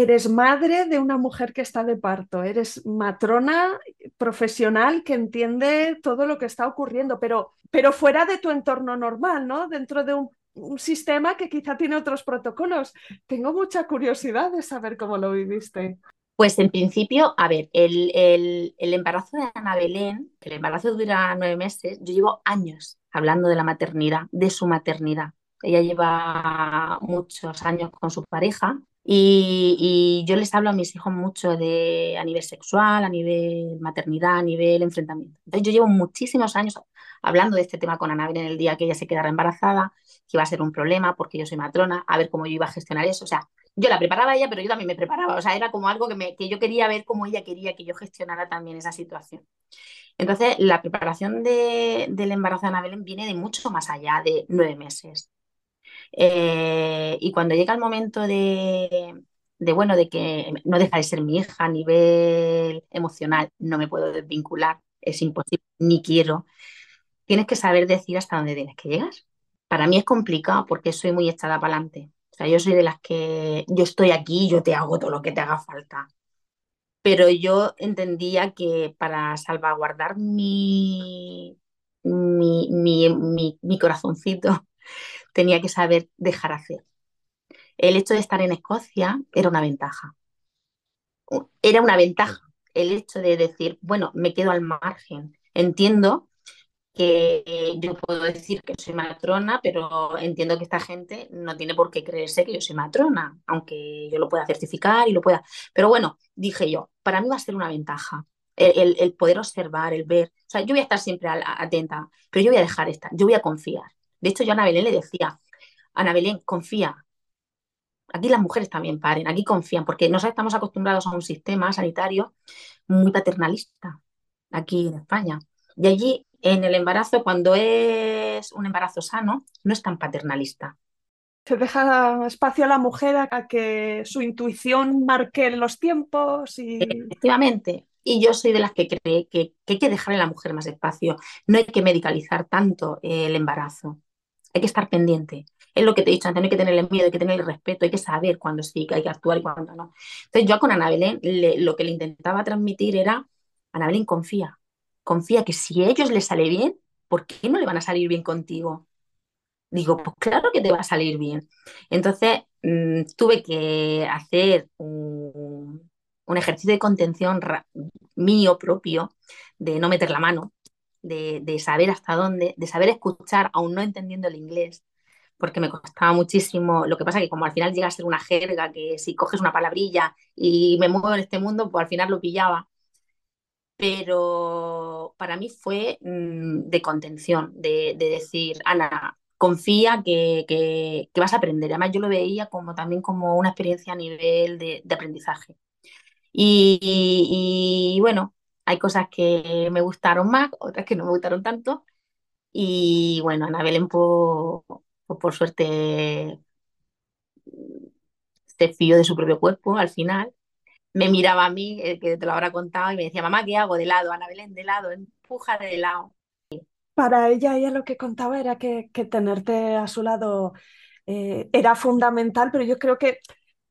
eres madre de una mujer que está de parto, eres matrona profesional que entiende todo lo que está ocurriendo, pero, pero fuera de tu entorno normal, ¿no? Dentro de un, sistema que quizá tiene otros protocolos. Tengo mucha curiosidad de saber cómo lo viviste. Pues en principio, a ver, el, el, el, embarazo de Ana Belén, el embarazo dura nueve meses, yo llevo años hablando de la maternidad, de su maternidad. Ella lleva muchos años con su pareja y, yo les hablo a mis hijos mucho de a nivel sexual, a nivel maternidad, a nivel enfrentamiento. Entonces yo llevo muchísimos años hablando de este tema con Anabel en el día que ella se quedara embarazada, que iba a ser un problema porque yo soy matrona, a ver cómo yo iba a gestionar eso. O sea, yo la preparaba a ella, pero yo también me preparaba. O sea, era como algo que, me, que yo quería ver cómo ella quería que yo gestionara también esa situación. Entonces, la preparación de, del embarazo de Anabel viene de mucho más allá de nueve meses. Eh, y cuando llega el momento de, bueno, de que no deja de ser mi hija a nivel emocional, no me puedo desvincular, es imposible, ni quiero, tienes que saber decir hasta dónde tienes que llegar. Para mí es complicado porque soy muy echada para adelante. O sea, yo soy de las que yo estoy aquí, yo te hago todo lo que te haga falta. Pero yo entendía que para salvaguardar mi, mi, mi, mi corazoncito, tenía que saber dejar hacer. El hecho de estar en Escocia era una ventaja. Era una ventaja el hecho de decir, bueno, me quedo al margen. Entiendo que yo puedo decir que soy matrona, pero entiendo que esta gente no tiene por qué creerse que yo soy matrona, aunque yo lo pueda certificar y lo pueda. Pero bueno, dije yo, para mí va a ser una ventaja el, poder observar, el ver. O sea, yo voy a estar siempre atenta, pero yo voy a dejar esta, yo voy a confiar. De hecho, yo a Ana Belén le decía, Ana Belén, confía. Aquí las mujeres también paren, aquí confían, porque nosotros estamos acostumbrados a un sistema sanitario muy paternalista aquí en España. Y allí, en el embarazo, cuando es un embarazo sano, no es tan paternalista. Se deja espacio a la mujer a que su intuición marque los tiempos y... Efectivamente. Y yo soy de las que cree que, hay que dejarle a la mujer más espacio. No hay que medicalizar tanto el embarazo. Hay que estar pendiente. Es lo que te he dicho antes, no hay que tenerle miedo, hay que tenerle respeto, hay que saber cuándo sí, que hay que actuar y cuándo no. Entonces yo con Ana lo que le intentaba transmitir era, Ana confía, confía que si a ellos les sale bien, ¿por qué no le van a salir bien contigo? Digo, pues claro que te va a salir bien. Entonces mm, tuve que hacer un ejercicio de contención mío propio, de no meter la mano, de, saber hasta dónde, de saber escuchar, aún no entendiendo el inglés, porque me costaba muchísimo. Lo que pasa que como al final llega a ser una jerga, que si coges una palabrilla y me muevo en este mundo, pues al final lo pillaba. Pero para mí fue mm, de contención, de, decir, Ana, confía que, vas a aprender. Además, yo lo veía como también como una experiencia a nivel de aprendizaje. Y, bueno, hay cosas que me gustaron más, otras que no me gustaron tanto. Y bueno, Ana Belén, por, por suerte, se fió de su propio cuerpo al final. Me miraba a mí, eh, que te lo habrá contado, y me decía, mamá, ¿qué hago? De lado, Ana Belén, de lado, empuja de lado. Para ella, ella lo que contaba era que, tenerte a su lado eh, era fundamental, pero yo creo que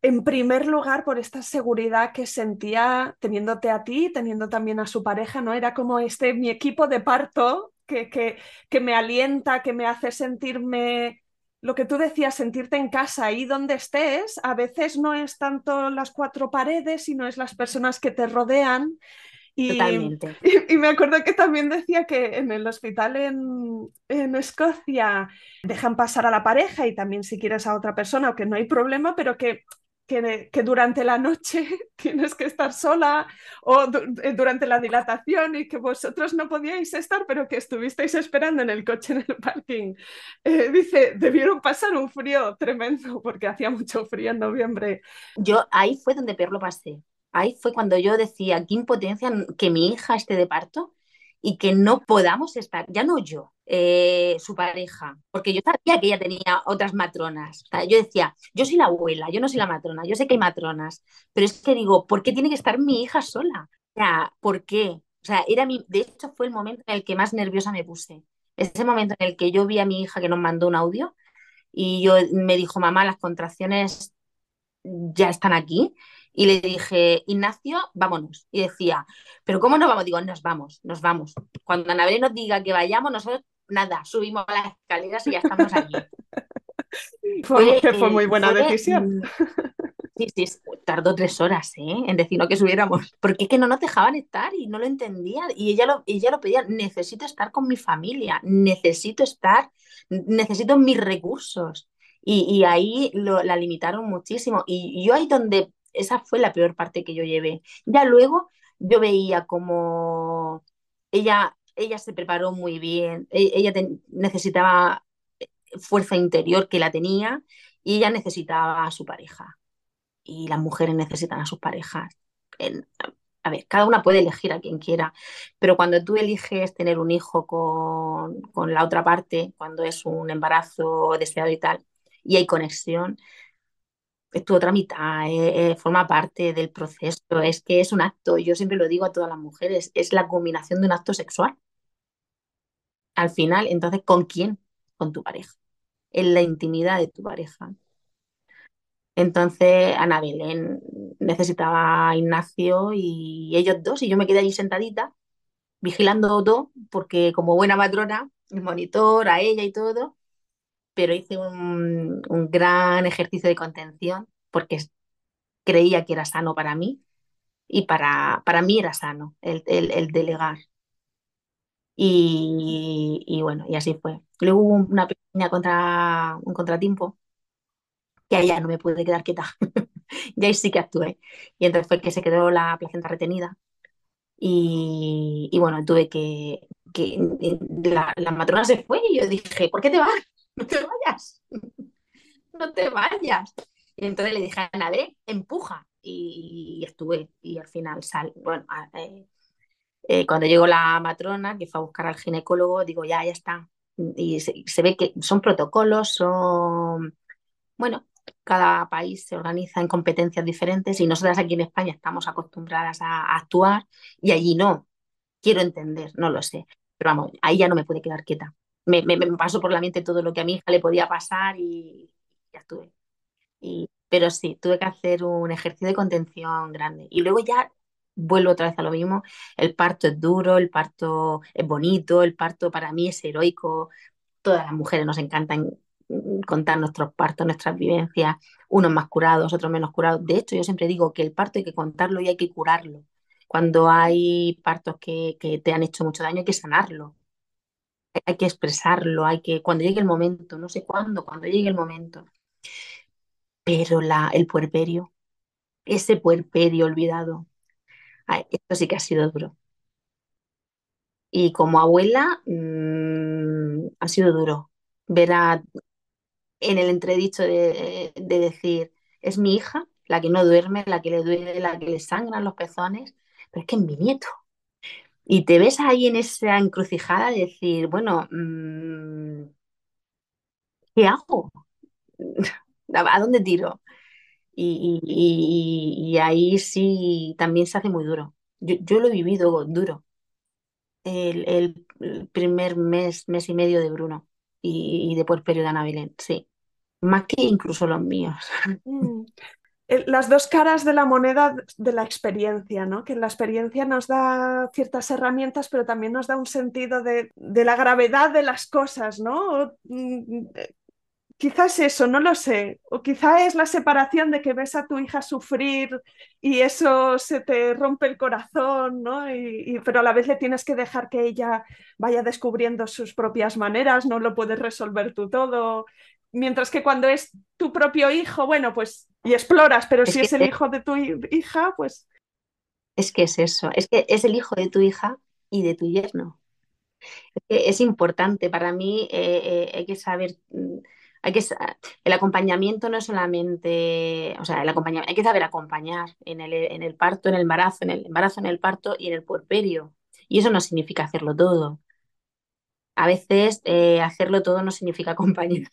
en primer lugar, por esta seguridad que sentía teniéndote a ti, teniendo también a su pareja, ¿no? Era como este mi equipo de parto que, que, que me alienta, que me hace sentirme lo que tú decías, sentirte en casa ahí donde estés, a veces no es tanto las cuatro paredes, sino es las personas que te rodean. Y, Totalmente. Y, me acuerdo que también decía que en el hospital en, en, Escocia dejan pasar a la pareja y también si quieres a otra persona que no hay problema, pero que que, durante la noche tienes que estar sola o eh, durante la dilatación y que vosotros no podíais estar, pero que estuvisteis esperando en el coche en el parking. Eh, dice, debieron pasar un frío tremendo porque hacía mucho frío en noviembre. Yo ahí fue donde peor lo pasé. Ahí fue cuando yo decía, qué impotencia que mi hija esté de parto y que no podamos estar, ya no yo, eh, su pareja, porque yo sabía que ella tenía otras matronas. yo decía, yo soy la abuela, yo no soy la matrona, yo sé que hay matronas, pero es que digo, ¿por qué tiene que estar mi hija sola? O sea, ¿por qué? O sea, era mi, de hecho fue el momento en el que más nerviosa me puse. Ese momento en el que yo vi a mi hija que nos mandó un audio y yo me dijo, mamá, las contracciones ya están aquí y le dije, Ignacio, vámonos. Y decía, ¿pero cómo nos vamos? Digo, nos vamos, nos vamos. Cuando Anabel nos diga que vayamos, nosotros, nada, subimos a las escaleras y ya estamos allí. fue, fue, muy buena decisión. Sí, sí, tardó tres horas ¿eh? en decirnos que subiéramos, porque es que no nos dejaban estar y no lo entendía. Y ella lo, ella lo pedía, necesito estar con mi familia, necesito estar, necesito mis recursos. Y, ahí la limitaron muchísimo. Y yo ahí donde esa fue la peor parte que yo llevé. Ya luego yo veía como ella, ella se preparó muy bien, e, ella necesitaba eh, fuerza interior que la tenía y ella necesitaba a su pareja. Y las mujeres necesitan a sus parejas. a ver, cada una puede elegir a quien quiera, pero cuando tú eliges tener un hijo con, con la otra parte, cuando es un embarazo deseado y tal, y hay conexión, es tu otra mitad, eh, eh, forma parte del proceso, es que es un acto, yo siempre lo digo a todas las mujeres, es la combinación de un acto sexual. Al final, entonces, ¿con quién? Con tu pareja, en la intimidad de tu pareja. Entonces, Ana Belén necesitaba a Ignacio y ellos dos, y yo me quedé allí sentadita, vigilando todo, porque como buena matrona, el monitor, a ella y todo, pero hice un, gran ejercicio de contención porque creía que era sano para mí y para, para mí era sano el, delegar. Y, y, bueno, y así fue. Luego hubo una pequeña contra, un contratiempo que allá no me pude quedar quieta. y ahí sí que actué. Y entonces fue que se quedó la placenta retenida. Y, bueno, tuve que, que la, la, matrona se fue y yo dije, ¿por qué te vas? No te vayas, no te vayas. Y entonces le dije a Ana, empuja. Y, estuve, y al final sal, bueno, eh, eh, cuando llegó la matrona, que fue a buscar al ginecólogo, digo, ya, ya está. Y se, se ve que son protocolos, son, bueno, cada país se organiza en competencias diferentes y nosotras aquí en España estamos acostumbradas a, actuar y allí no. Quiero entender, no lo sé. Pero vamos, ahí ya no me puede quedar quieta. Me, me, pasó por la mente todo lo que a mi hija le podía pasar y ya estuve. Y, pero sí, tuve que hacer un ejercicio de contención grande. Y luego ya vuelvo otra vez a lo mismo. El parto es duro, el parto es bonito, el parto para mí es heroico. Todas las mujeres nos encantan contar nuestros partos, nuestras vivencias, unos más curados, otros menos curados. De hecho, yo siempre digo que el parto hay que contarlo y hay que curarlo. Cuando hay partos que, te han hecho mucho daño, hay que sanarlo. Hay que expresarlo, hay que, cuando llegue el momento, no sé cuándo, cuando llegue el momento. Pero la, el puerperio, ese puerperio olvidado, esto sí que ha sido duro. Y como abuela, mm, ha sido duro ver a, en el entredicho de, decir, es mi hija, la que no duerme, la que le duele, la que le sangran los pezones, pero es que es mi nieto. Y te ves ahí en esa encrucijada de decir, bueno, mm, ¿qué hago? ¿A dónde tiro? Y, ahí sí también se hace muy duro. Yo, lo he vivido duro. El, el, primer mes, mes y medio de Bruno y, y de puerperio de Ana Belén, sí más que incluso los míos. Mm. Las dos caras de la moneda de la experiencia, ¿no? Que la experiencia nos da ciertas herramientas, pero también nos da un sentido de, de la gravedad de las cosas, ¿no? Quizás eso, no lo sé. O quizá es la separación de que ves a tu hija sufrir y eso se te rompe el corazón, ¿no? Y, pero a la vez le tienes que dejar que ella vaya descubriendo sus propias maneras, no lo puedes resolver tú todo. Mientras que cuando es tu propio hijo, bueno, pues y exploras, pero si es el hijo de tu hija, pues... Es que es eso, es que es el hijo de tu hija y de tu yerno. Es, es importante para mí, eh, eh, hay que saber mm, hay que, el acompañamiento no es solamente, o sea, el acompañamiento, hay que saber acompañar en el, en el parto, en el embarazo, en el embarazo, en el parto y en el puerperio. Y eso no significa hacerlo todo. A veces eh, hacerlo todo no significa acompañar.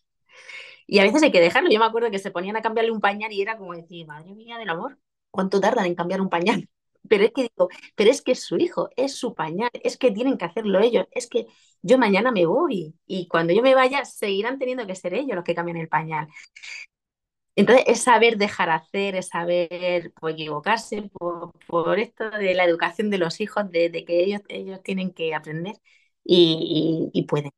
Y a veces hay que dejarlo. Yo me acuerdo que se ponían a cambiarle un pañal y era como decir, madre mía del amor, ¿cuánto tardan en cambiar un pañal? Pero es que digo, pero es que es su hijo, es su pañal, es que tienen que hacerlo ellos, es que yo mañana me voy y cuando yo me vaya seguirán teniendo que ser ellos los que cambian el pañal. Entonces, es saber dejar hacer, es saber pues, equivocarse por, esto de la educación de los hijos, de, que ellos, ellos tienen que aprender y, y pueden.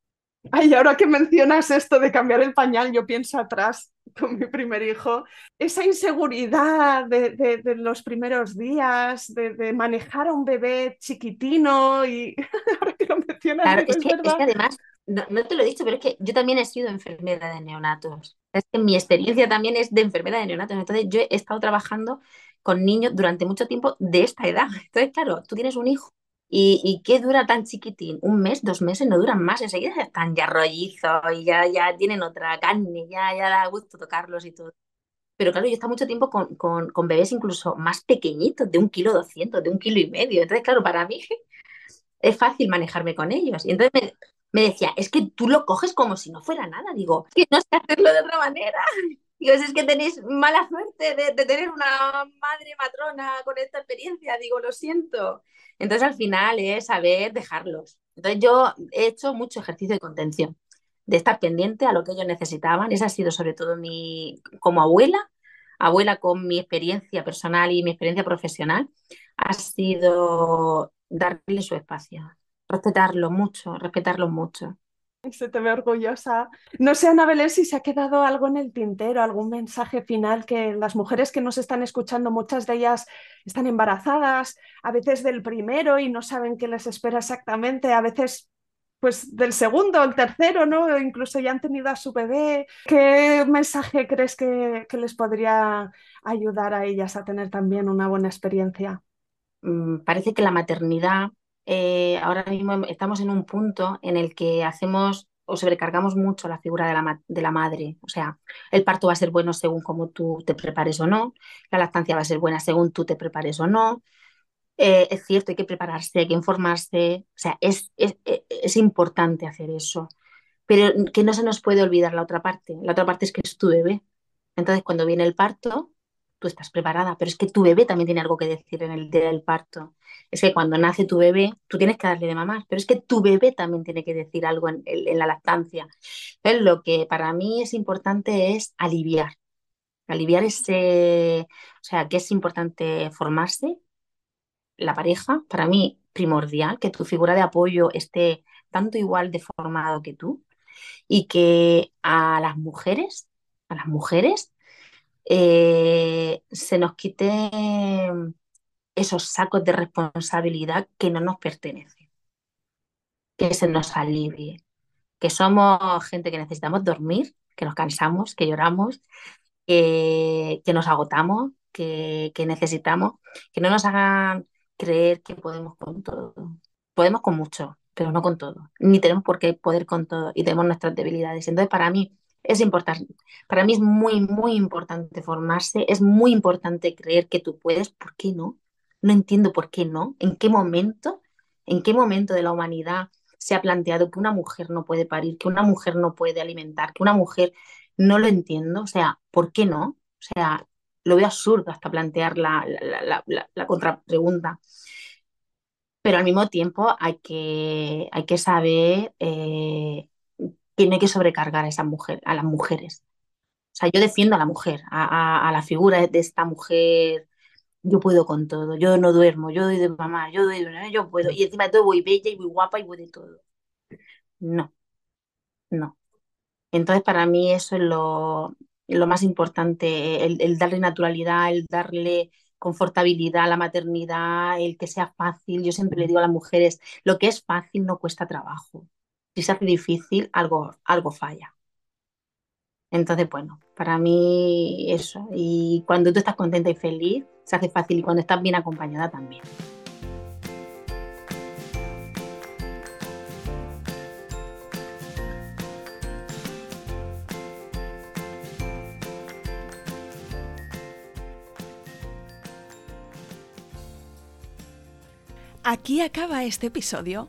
Ay, ahora que mencionas esto de cambiar el pañal, yo pienso atrás con mi primer hijo, esa inseguridad de, los primeros días, de, manejar a un bebé chiquitino y ahora que lo mencionas, es, que, además, no, te lo he dicho, pero es que yo también he sido enfermera de neonatos. Es que mi experiencia también es de enfermera de neonatos. Entonces yo he estado trabajando con niños durante mucho tiempo de esta edad. Entonces, claro, tú tienes un hijo ¿Y, qué dura tan chiquitín? Un mes, dos meses, no duran más, enseguida están ya rollizos y ya, ya tienen otra carne, ya, ya da gusto tocarlos y todo. Pero claro, yo he estado mucho tiempo con, con, con bebés incluso más pequeñitos, de un kilo doscientos, de un kilo y medio. Entonces, claro, para mí es fácil manejarme con ellos. Y entonces me, me decía, es que tú lo coges como si no fuera nada. Digo, que no sé hacerlo de otra manera. Digo, es que tenéis mala suerte de, tener una madre matrona con esta experiencia. Digo, lo siento. Entonces, al final es saber dejarlos. Entonces, yo he hecho mucho ejercicio de contención, de estar pendiente a lo que ellos necesitaban. Esa ha sido sobre todo mi, como abuela, abuela con mi experiencia personal y mi experiencia profesional, ha sido darle su espacio, respetarlo mucho, respetarlo mucho se te ve orgullosa. No sé, Ana Belén, si se ha quedado algo en el tintero, algún mensaje final que las mujeres que nos están escuchando, muchas de ellas están embarazadas, a veces del primero y no saben qué les espera exactamente, a veces pues del segundo, el tercero, ¿no? Incluso ya han tenido a su bebé. ¿Qué mensaje crees que, les podría ayudar a ellas a tener también una buena experiencia? Mm, parece que la maternidad, eh, ahora mismo estamos en un punto en el que hacemos o sobrecargamos mucho la figura de la, de la, madre. O sea, el parto va a ser bueno según cómo tú te prepares o no, la lactancia va a ser buena según tú te prepares o no, eh, es cierto, hay que prepararse, hay que informarse, o sea, es, es, es, importante hacer eso, pero que no se nos puede olvidar la otra parte. La otra parte es que es tu bebé. Entonces, cuando viene el parto, tú estás preparada, pero es que tu bebé también tiene algo que decir en el día del parto. Es que cuando nace tu bebé, tú tienes que darle de mamar, pero es que tu bebé también tiene que decir algo en, en la lactancia. Entonces, lo que para mí es importante es aliviar. Aliviar ese, o sea, que es importante formarse, la pareja, para mí, primordial, que tu figura de apoyo esté tanto igual deformado que tú y que a las mujeres, a las mujeres, eh, se nos quite esos sacos de responsabilidad que no nos pertenecen, que se nos alivie, que somos gente que necesitamos dormir, que nos cansamos, que lloramos, que nos agotamos, que, que necesitamos, que no nos hagan creer que podemos con todo. Podemos con mucho, pero no con todo. Ni tenemos por qué poder con todo y tenemos nuestras debilidades. Entonces, para mí es importante, para mí es muy, muy importante formarse, es muy importante creer que tú puedes, ¿por qué no? No entiendo por qué no, en qué momento, en qué momento de la humanidad se ha planteado que una mujer no puede parir, que una mujer no puede alimentar, que una mujer no lo entiendo, o sea, ¿por qué no? O sea, lo veo absurdo hasta plantear la, la, contrapregunta. Pero al mismo tiempo hay que, hay que saber eh, que no hay que sobrecargar a, esa mujer, a las mujeres. O sea, yo defiendo a la mujer, a, la figura de esta mujer. Yo puedo con todo, yo no duermo, yo doy de mamá, yo doy de yo puedo. Y encima de todo voy bella y muy guapa y voy de todo. No, no. Entonces, para mí eso es lo, lo más importante, el, darle naturalidad, el darle confortabilidad a la maternidad, el que sea fácil. Yo siempre le digo a las mujeres, lo que es fácil no cuesta trabajo. Si se hace difícil, algo, algo falla. Entonces, bueno, para mí eso. Y cuando tú estás contenta y feliz, se hace fácil y cuando estás bien acompañada también. Aquí acaba este episodio.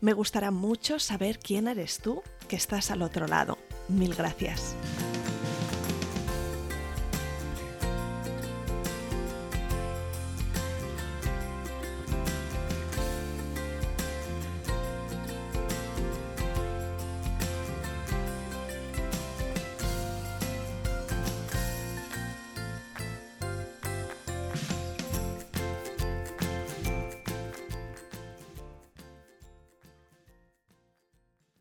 Me gustará mucho saber quién eres tú que estás al otro lado. Mil gracias.